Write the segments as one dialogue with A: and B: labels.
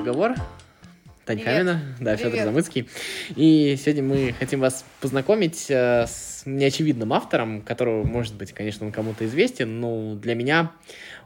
A: разговор. Таня
B: Привет.
A: Камина, да, Федор. Замыцкий. И сегодня мы хотим вас познакомить э, с неочевидным автором, которого, может быть, конечно, он кому-то известен, но для меня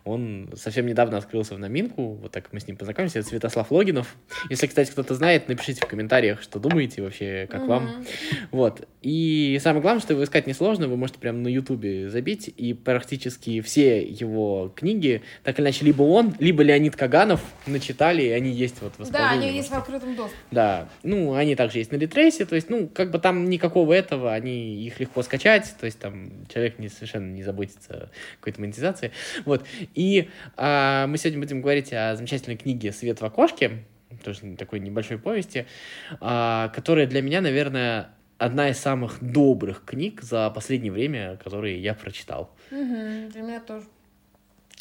A: он совсем недавно открылся в новинку, вот так мы с ним познакомились, это Святослав Логинов. Если, кстати, кто-то знает, напишите в комментариях, что думаете вообще, как вам.
B: Мгм.
A: Вот. И самое главное, что его искать несложно, вы можете прямо на Ютубе забить, и практически все его книги, так или иначе, либо он, либо Леонид Каганов начитали, и они есть вот в
B: Да, они есть в открытом доступе.
A: Да, ну, они также есть на Литрейсе, то есть, ну, как бы там никакого этого, они, их легко скачать, то есть там человек не, совершенно не заботится о какой-то монетизации, вот. И а, мы сегодня будем говорить о замечательной книге «Свет в окошке», тоже такой небольшой повести, а, которая для меня, наверное, одна из самых добрых книг за последнее время, которые я прочитал.
B: Мгм, Для меня тоже.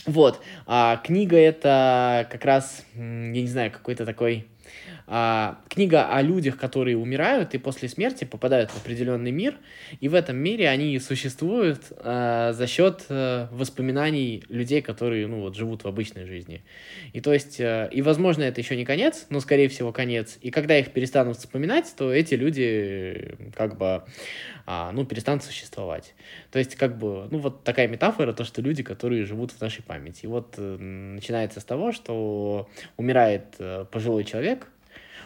A: Вот, а, книга это как раз, я не знаю, какой-то такой... а, книга о людях, которые умирают и после смерти попадают в определенный мир, и в этом мире они существуют а, за счет а, воспоминаний людей, которые, ну, вот, живут в обычной жизни. И то есть, а, и, возможно, это еще не конец, но, скорее всего, конец. И когда их перестанут вспоминать, то эти люди, э, как бы, а, ну, перестанут существовать. То есть, как бы, ну, вот такая метафора, то, что люди, которые живут в нашей памяти. И вот начинается с того, что умирает пожилой человек,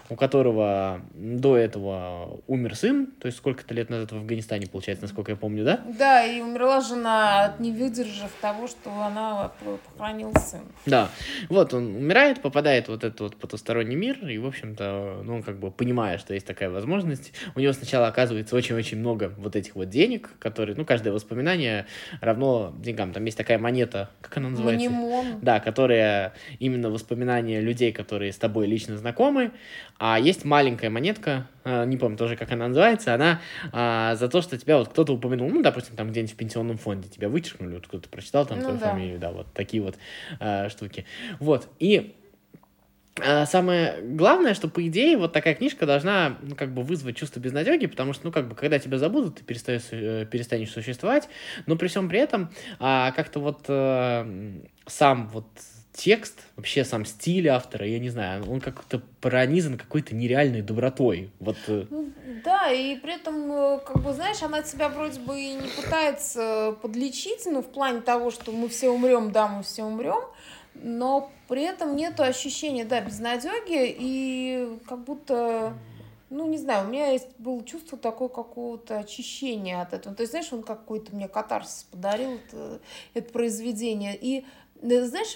A: у которого до этого умер сын, то есть сколько-то лет назад в Афганистане, получается, насколько я помню, да?
B: Да, и умерла жена, не выдержав того, что она похоронила сына.
A: Да. Вот он умирает, попадает в вот этот вот потусторонний мир, и, в общем-то, ну, он как бы понимая, что есть такая возможность, у него сначала оказывается очень-очень много вот этих вот денег, которые, ну, каждое воспоминание равно деньгам. Там есть такая монета, как она называется?
B: Манимон.
A: Да, которая именно воспоминания людей, которые с тобой лично знакомы. А есть маленькая монетка, а, не помню тоже, как она называется, она а, за то, что тебя вот кто-то упомянул, ну, допустим, там где-нибудь в пенсионном фонде тебя вычеркнули, вот кто-то прочитал там
B: Ну
A: твою
B: да.
A: фамилию, да, вот такие вот а, штуки. Вот, и а, Самое главное, что, по идее, вот такая книжка должна, ну, как бы вызвать чувство безнадеги, потому что, ну, как бы, когда тебя забудут, ты перестаешь, э, перестанешь существовать, но при всем при этом а, как-то вот э, м, сам вот текст, вообще сам стиль автора, я не знаю, он как-то пронизан какой-то нереальной добротой. Вот, э,
B: Ну, да, и при этом, э, как бы, знаешь, она тебя вроде бы и не пытается подлечить, ну, в плане того, что мы все умрем, да, мы все умрем, но при этом нету ощущения, да, безнадеги, и как будто, ну, не знаю, у меня есть было чувство такое какого-то очищения от этого. То есть, знаешь, он какой-то мне катарсис подарил, это, это произведение. И знаешь,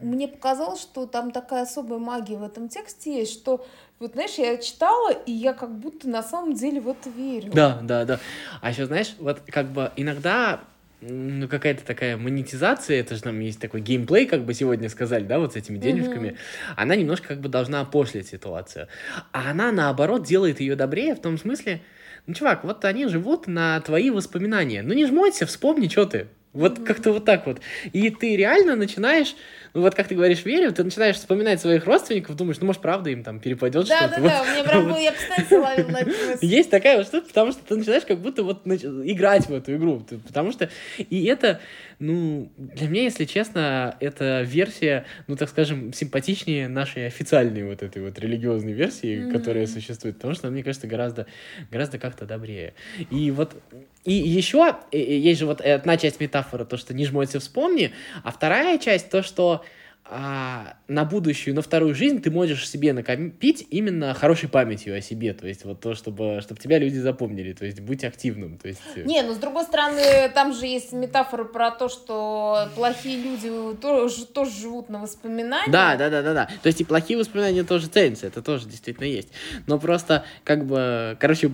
B: мне показалось, что там такая особая магия в этом тексте есть, что вот, знаешь, я читала, и я как будто на самом деле в это верю.
A: Да, да, да. А еще, знаешь, вот как бы иногда ну, какая-то такая монетизация, это же нам есть такой геймплей, как бы сегодня сказали, да, вот с этими денежками, она немножко как бы должна опошлить ситуацию. А она, наоборот, делает ее добрее в том смысле, ну, чувак, вот они живут на твои воспоминания. Ну, не жмоться, вспомни, что ты. Вот
B: Мгм.
A: как-то вот так вот. И ты реально начинаешь, ну вот как ты говоришь, верю, ты начинаешь вспоминать своих родственников, думаешь, ну, может, правда им там перепадет
B: Да,
A: что-то.
B: да,
A: Вот.
B: да, у меня прям было, я постоянно себя ловила на.
A: Есть такая вот штука, потому что ты начинаешь как будто вот нач- играть в эту игру. Ты- Потому что... И это, ну, для меня, если честно, это версия, ну, так скажем, симпатичнее нашей официальной вот этой вот религиозной версии,
B: Мгм.
A: которая существует. Потому что, мне кажется, гораздо, гораздо как-то добрее. И вот... И еще э, э, есть же вот одна часть метафоры, то, что не жмоться, вспомни, а вторая часть, то, что а, на будущую, на вторую жизнь ты можешь себе накопить именно хорошей памятью о себе, то есть вот то, чтобы, чтобы тебя люди запомнили, то есть будь активным, то есть... э,
B: Не, ну с другой стороны, там же есть метафора про то, что плохие люди тоже, тоже живут на воспоминаниях.
A: Да, да, да, да, да. То есть и плохие воспоминания тоже ценятся, это тоже действительно есть. Но просто, как бы, короче,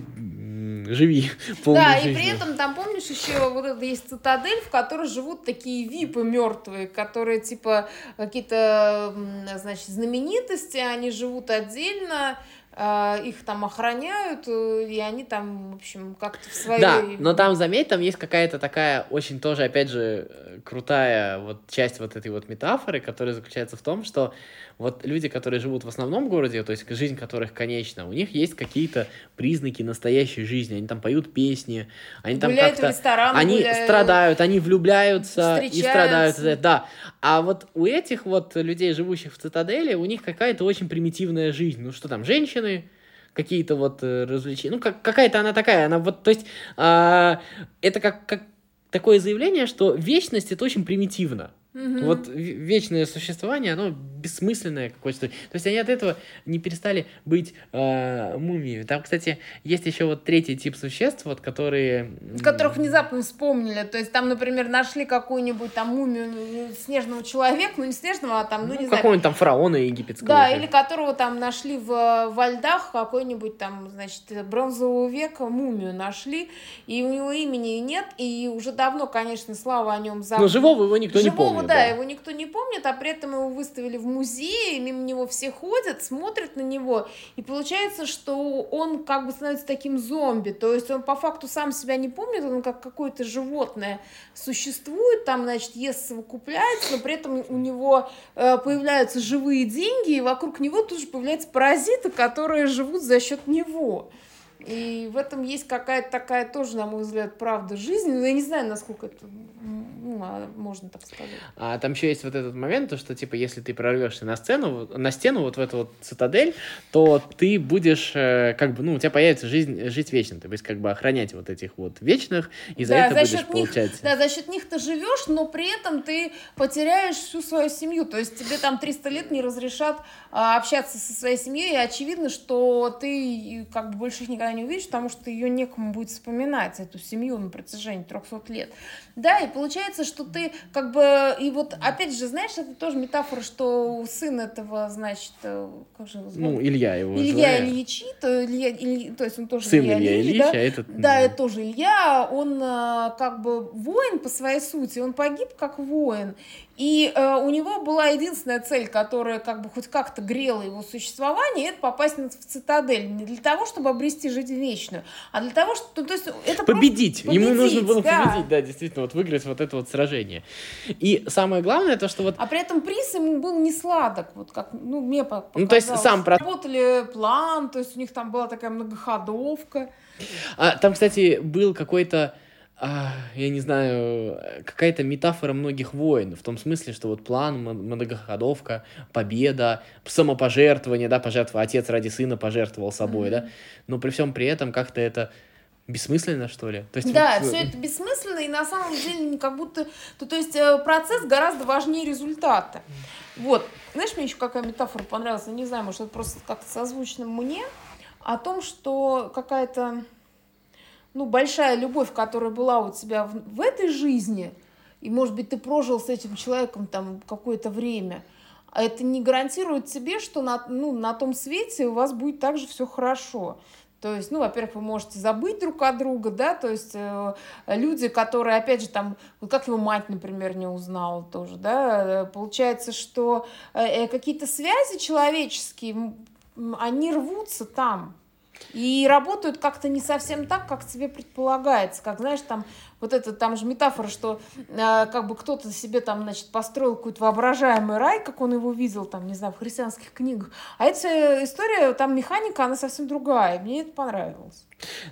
A: живи полной
B: Да, и
A: жизнью.
B: при этом там, помнишь, еще вот это есть цитадель, в которой живут такие випы мертвые, которые типа какие-то, значит, знаменитости, они живут отдельно, их там охраняют, э, и они там, в общем, как-то в своей...
A: Да, но там, заметь, там есть какая-то такая очень тоже, опять же, э, крутая вот часть вот этой вот метафоры, которая заключается в том, что вот люди, которые живут в основном городе, то есть жизнь которых конечна, у них есть какие-то признаки настоящей жизни. Они там поют песни, они там
B: Гуляют в
A: как-то...
B: ресторан,
A: Они
B: гуляют.
A: страдают, они влюбляются и страдают. Да. А вот у этих вот людей, живущих в цитадели, у них какая-то очень примитивная жизнь. Ну что там, женщины, какие-то вот э, развлечения. Ну, как, какая-то она такая, она вот, то есть, а, это как, как такое заявление, что вечность это очень примитивно.
B: Мгм.
A: Вот в- вечное существование, оно бессмысленное какое-то. То есть они от этого не перестали быть э, мумиями. Там, кстати, есть еще вот третий тип существ, вот которые...
B: которых внезапно вспомнили. То есть там, например, нашли какую-нибудь там мумию э, снежного человека, ну не снежного, а там, ну,
A: ну,
B: не знаю,
A: какого-нибудь там фараона египетского.
B: Да, или которого там нашли в, во льдах какой-нибудь там, значит, бронзового века мумию нашли, и у него имени нет, и уже давно, конечно, слава о нем забыла.
A: Но живого его никто не
B: Живого,
A: помнит.
B: Да, его никто не помнит, а при этом его выставили в музее, мимо него все ходят, смотрят на него, и получается, что он как бы становится таким зомби, то есть он по факту сам себя не помнит, он как какое-то животное существует, там, значит, ест, совокупляется, но при этом у него э, появляются живые деньги, и вокруг него тут же появляются паразиты, которые живут за счет него. И в этом есть какая-то такая тоже, на мой взгляд, правда жизни. Но я не знаю, насколько это ну, а, можно так сказать.
A: А там еще есть вот этот момент, то что типа если ты прорвешься на сцену, на стену вот в эту вот цитадель, то ты будешь э, как бы, ну, у тебя появится жизнь, жить вечно, ты будешь как бы охранять вот этих вот вечных, и за
B: Да,
A: это
B: за
A: будешь
B: них-
A: получать.
B: Да, за счет них ты живешь, но при этом ты потеряешь всю свою семью. То есть тебе там 300 лет не разрешат а, общаться со своей семьей, и очевидно, что ты как бы больше их никогда не увидишь, потому что ее некому будет вспоминать, эту семью на протяжении 300 лет. Да, и получается, что ты как бы... И вот опять же, знаешь, это тоже метафора, что сын этого, значит, э, как же его зовут?
A: Ну, Илья его
B: Илья
A: звали.
B: Ильичи, то, Илья, Ильи- то есть он тоже
A: Сын Илья
B: Ильич,
A: Ильич,
B: да?
A: а этот...
B: Да,
A: м,
B: это тоже Илья, он э, как бы воин по своей сути, он погиб как воин, и э, у него была единственная цель, которая как бы хоть как-то грела его существование, это попасть в цитадель, не для того, чтобы обрести жизнь вечную, а для того, чтобы, то есть это
A: победить.
B: просто
A: Ему нужно было
B: да.
A: победить, да, действительно, вот выиграть вот это вот сражение. И самое главное, то, что вот
B: А при этом приз ему был не сладок, вот как, ну, мне по- показалось.
A: Ну, то есть сам
B: Работали план, то есть у них там была такая многоходовка.
A: А, там, кстати, был какой-то, я не знаю, какая-то метафора многих войн, в том смысле, что вот план, многоходовка, победа, самопожертвование, да, пожертва, отец ради сына пожертвовал собой, да, но при всем при этом как-то это бессмысленно, что ли? То есть
B: Да,
A: вот, э,
B: все это бессмысленно, и на самом деле не как будто... То, то есть э, процесс гораздо важнее результата. Вот. Знаешь, мне еще какая метафора понравилась? Я не знаю, может, это просто как-то созвучно мне. О том, что какая-то ну, большая любовь, которая была у тебя в, в этой жизни, и, может быть, ты прожил с этим человеком там какое-то время, а это не гарантирует тебе, что на, ну, на том свете у вас будет также все хорошо. То есть, ну, во-первых, вы можете забыть друг от друга, да, то есть э, люди, которые, опять же, там, вот как его мать, например, не узнала тоже, да, э, получается, что э, э, какие-то связи человеческие, они рвутся там, и работают как-то не совсем так, как тебе предполагается. Как, знаешь, там вот это, там же метафора, что э, как бы кто-то себе там, значит, построил какой-то воображаемый рай, как он его видел, там, не знаю, в христианских книгах. А эта история, там механика, она совсем другая. Мне это понравилось.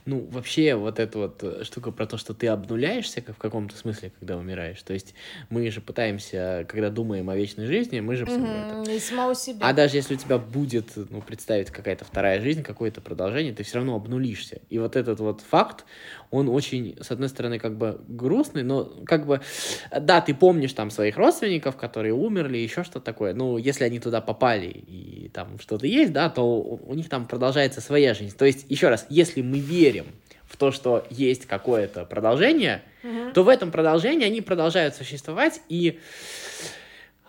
A: Ну, вообще, вот эта вот э, штука про то, что ты обнуляешься как в каком-то смысле, когда умираешь. То есть мы же пытаемся, когда думаем о вечной жизни, мы же всё это
B: Мгм, И самого себя.
A: А даже если у тебя будет, ну, представить какая-то вторая жизнь, какое-то продолжение, ты все равно обнулишься. И вот этот вот факт, он очень, с одной стороны, как бы грустный, но как бы, да, ты помнишь там своих родственников, которые умерли, еще что-то такое. Ну, если они туда попали и там что-то есть, да, то у них там продолжается своя жизнь. То есть, еще раз, если мы верим в то, что есть какое-то продолжение,
B: Мгм.
A: то в этом продолжении они продолжают существовать, и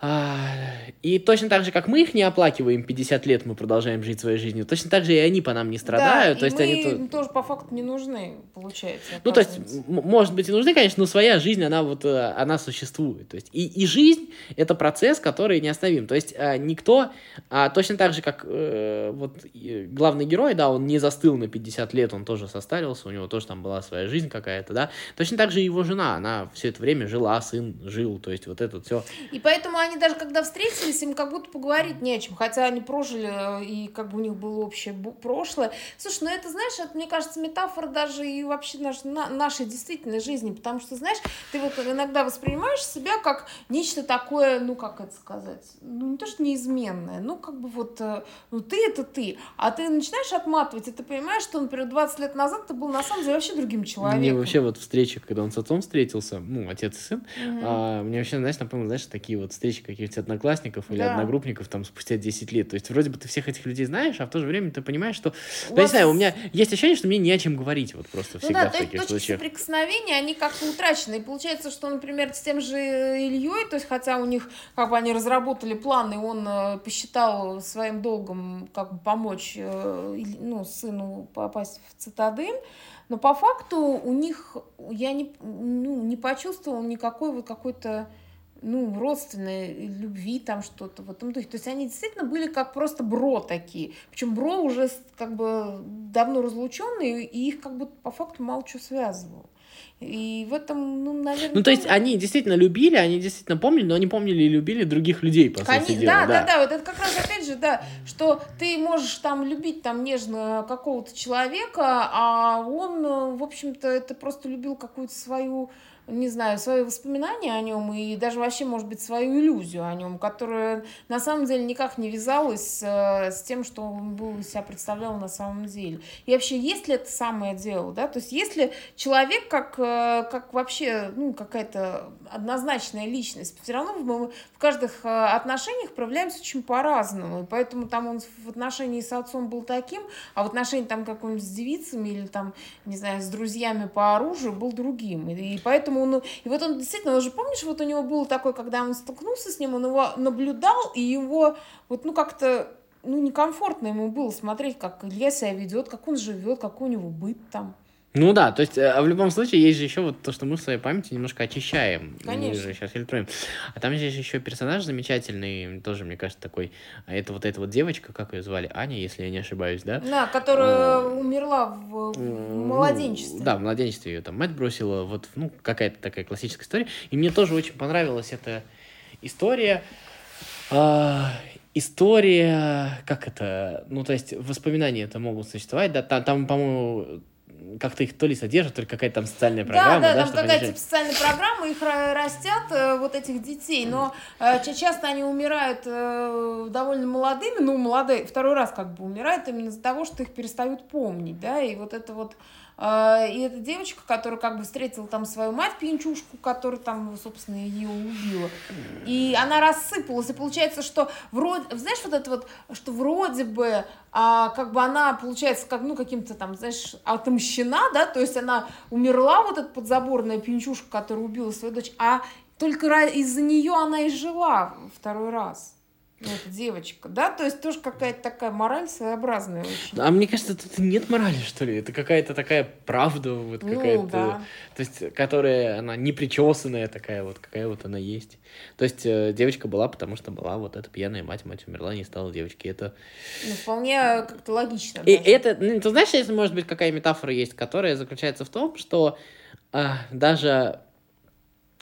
A: и точно так же, как мы их не оплакиваем 50 лет, мы продолжаем жить своей жизнью, точно так же и они по нам не страдают.
B: Да,
A: то есть
B: мы
A: они
B: им тоже по факту не нужны, получается.
A: Ну, то есть, может быть, и нужны, конечно, но своя жизнь, она вот, э, она существует. То есть, и, и жизнь — это процесс, который неостановим. То есть, э, никто, а, точно так же, как э, вот главный герой, да, он не застыл на 50 лет, он тоже состарился, у него тоже там была своя жизнь какая-то, да. Точно так же и его жена, она все это время жила, сын жил, то есть, вот это все.
B: И поэтому они даже когда встретились, им как будто поговорить не о чем. Хотя они прожили, э, и как бы у них было общее прошлое. Слушай, ну это, знаешь, это, мне кажется, метафора даже и вообще наш, на- нашей действительной жизни. Потому что, знаешь, ты вот иногда воспринимаешь себя как нечто такое, ну как это сказать, ну не то, что неизменное, ну как бы вот, э, ну ты это ты. А ты начинаешь отматывать, и ты понимаешь, что, например, 20 лет назад ты был на самом деле вообще другим человеком.
A: Мне вообще вот встреча, когда он с отцом встретился, ну, отец и сын,
B: Мгм.
A: а, мне вообще, знаешь, напомнил, знаешь, такие вот встречи каких-то одноклассников или
B: Да.
A: одногруппников там спустя 10 лет. То есть вроде бы ты всех этих людей знаешь, а в то же время ты понимаешь, что...
B: У
A: Да, не знаю, у меня есть ощущение, что мне не о чем говорить вот просто
B: Ну
A: всегда
B: да,
A: в таких
B: точки
A: случаях.
B: соприкосновения, они как-то утрачены. И получается, что, например, с тем же Ильей, то есть хотя у них, как бы они разработали планы, он э, посчитал своим долгом как бы помочь э, ну, сыну попасть в цитадель, но по факту у них я не, ну, не почувствовала никакой вот какой-то ну, родственной любви, там что-то в этом духе. То есть они действительно были как просто бро такие. Причем бро уже как бы давно разлученные, и их как будто по факту мало что связывало. И в этом, ну, наверное...
A: Ну, то есть они действительно любили, они действительно помнили, но они помнили и любили других людей, по
B: Кони-
A: сути дела.
B: да, да, да, вот это как раз опять же, да, что ты можешь там любить там нежно какого-то человека, а он, э, в общем-то, это просто любил какую-то свою, не знаю, свои воспоминания о нем и даже вообще, может быть, свою иллюзию о нем, которая на самом деле никак не вязалась э, с тем, что он был себя представлял на самом деле. И вообще, есть ли это самое дело, да, то есть если человек как, э, как вообще, ну, какая-то однозначная личность, все равно мы в каждых э, отношениях проявляемся очень по-разному, и поэтому там он в отношении с отцом был таким, а в отношении там какой-нибудь с девицами или там, не знаю, с друзьями по оружию был другим, и поэтому он, и вот он действительно, он же помнишь, вот у него было такое, когда он столкнулся с ним, он его наблюдал, и его вот, ну, как-то ну, некомфортно ему было смотреть, как Илья себя ведет, как он живет, какой у него быт там.
A: Ну да, то есть э, а в любом случае есть же еще вот то, что мы в своей памяти немножко очищаем.
B: Конечно.
A: Же сейчас фильтруем. А там здесь еще персонаж замечательный, тоже, мне кажется, такой. а Это вот эта вот девочка, как ее звали? Аня, если я не ошибаюсь, да?
B: Да, которая умерла в, в младенчестве.
A: Ну, Да, в младенчестве ее там мать бросила. Вот, ну, какая-то такая классическая история. И мне тоже очень понравилась эта история. А, история, как это, ну, то есть воспоминания это могут существовать, да, там, там по-моему, как-то их то ли содержат, то ли какая-то там социальная программа,
B: да, да,
A: да,
B: там какая-то
A: они
B: социальная программа, их ра- растят, э, вот этих детей, но э, ча- часто они умирают э, довольно молодыми, ну, молодые, второй раз как бы умирают именно из-за того, что их перестают помнить, да, и вот это вот и эта девочка, которая как бы встретила там свою мать пьянчушку, которая там, собственно, ее убила. И она рассыпалась. И получается, что вроде, знаешь, вот это вот, что вроде бы, а, как бы она, получается, как, ну, каким-то там, знаешь, отомщена, да, то есть она умерла, вот эта подзаборная пьянчушка, которая убила свою дочь, а только из-за нее она и жила второй раз. Ну, эта девочка, да, то есть тоже какая-то такая мораль своеобразная очень.
A: А мне кажется, тут нет морали, что ли? Это какая-то такая правда, вот
B: Ну,
A: какая-то,
B: да.
A: то есть, которая, она непричесанная такая вот, какая вот она есть. То есть, э, девочка была, потому что была вот эта пьяная мать, мать умерла, не стала девочки. Это
B: Ну, вполне как-то логично.
A: И
B: даже.
A: это, ну, ты знаешь, если, может быть, какая метафора есть, которая заключается в том, что а, даже,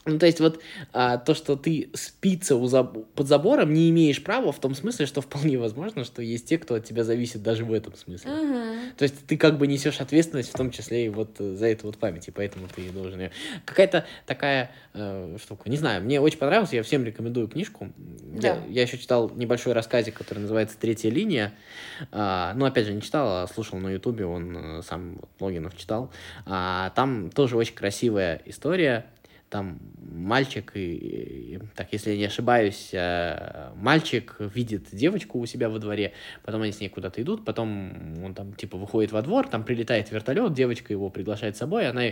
A: ну, то есть вот а, то, что ты спица у заб- под забором, не имеешь права в том смысле, что вполне возможно, что есть те, кто от тебя зависит даже в этом смысле.
B: Мгм.
A: То есть ты как бы несешь ответственность, в том числе и вот э, за эту вот память, и поэтому ты должен ее... Какая-то такая э, штука, не знаю, мне очень понравилось, я всем рекомендую книжку.
B: Да.
A: Я, я еще читал небольшой рассказик, который называется «Третья линия». А, ну, опять же, не читал, а слушал на ютубе, он э, сам вот, Логинов читал. А, там тоже очень красивая история, там мальчик, и, и- так, если я не ошибаюсь, э, мальчик видит девочку у себя во дворе, потом они с ней куда-то идут, потом он там, типа, выходит во двор, там прилетает вертолет, девочка его приглашает с собой, она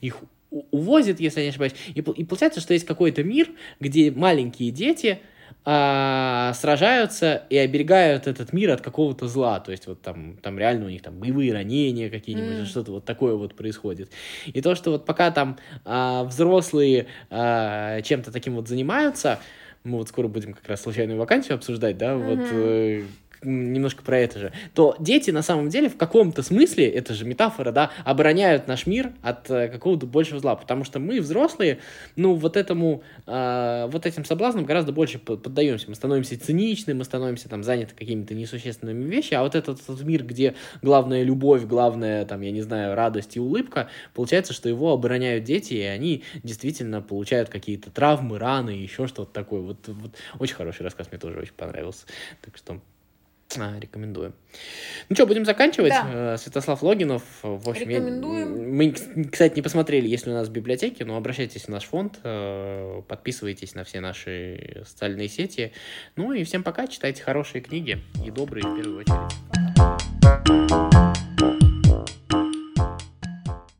A: их увозит, если я не ошибаюсь, и, и получается, что есть какой-то мир, где маленькие дети а, сражаются и оберегают этот мир от какого-то зла. То есть вот там, там реально у них там боевые ранения какие-нибудь, mm. что-то вот такое вот происходит. И то, что вот пока там а, взрослые а, чем-то таким вот занимаются, мы вот скоро будем как раз случайную вакансию обсуждать, да, mm-hmm. вот немножко про это же, то дети на самом деле в каком-то смысле, это же метафора, да, обороняют наш мир от э, какого-то большего зла, потому что мы, взрослые, ну, вот этому, э, вот этим соблазнам гораздо больше поддаемся, мы становимся циничны, мы становимся там заняты какими-то несущественными вещами, а вот этот, этот мир, где главная любовь, главная, там, я не знаю, радость и улыбка, получается, что его обороняют дети, и они действительно получают какие-то травмы, раны, еще что-то такое. Вот, вот очень хороший рассказ, мне тоже очень понравился. Так что а, рекомендую. Ну что, будем заканчивать. Да. Э, Святослав Логинов. В общем, Рекомендуем. Я... мы, кстати, не посмотрели, есть ли у нас в библиотеке, но обращайтесь в наш фонд, э, подписывайтесь на все наши социальные сети. Ну и всем пока, читайте хорошие книги и добрые в первую очередь.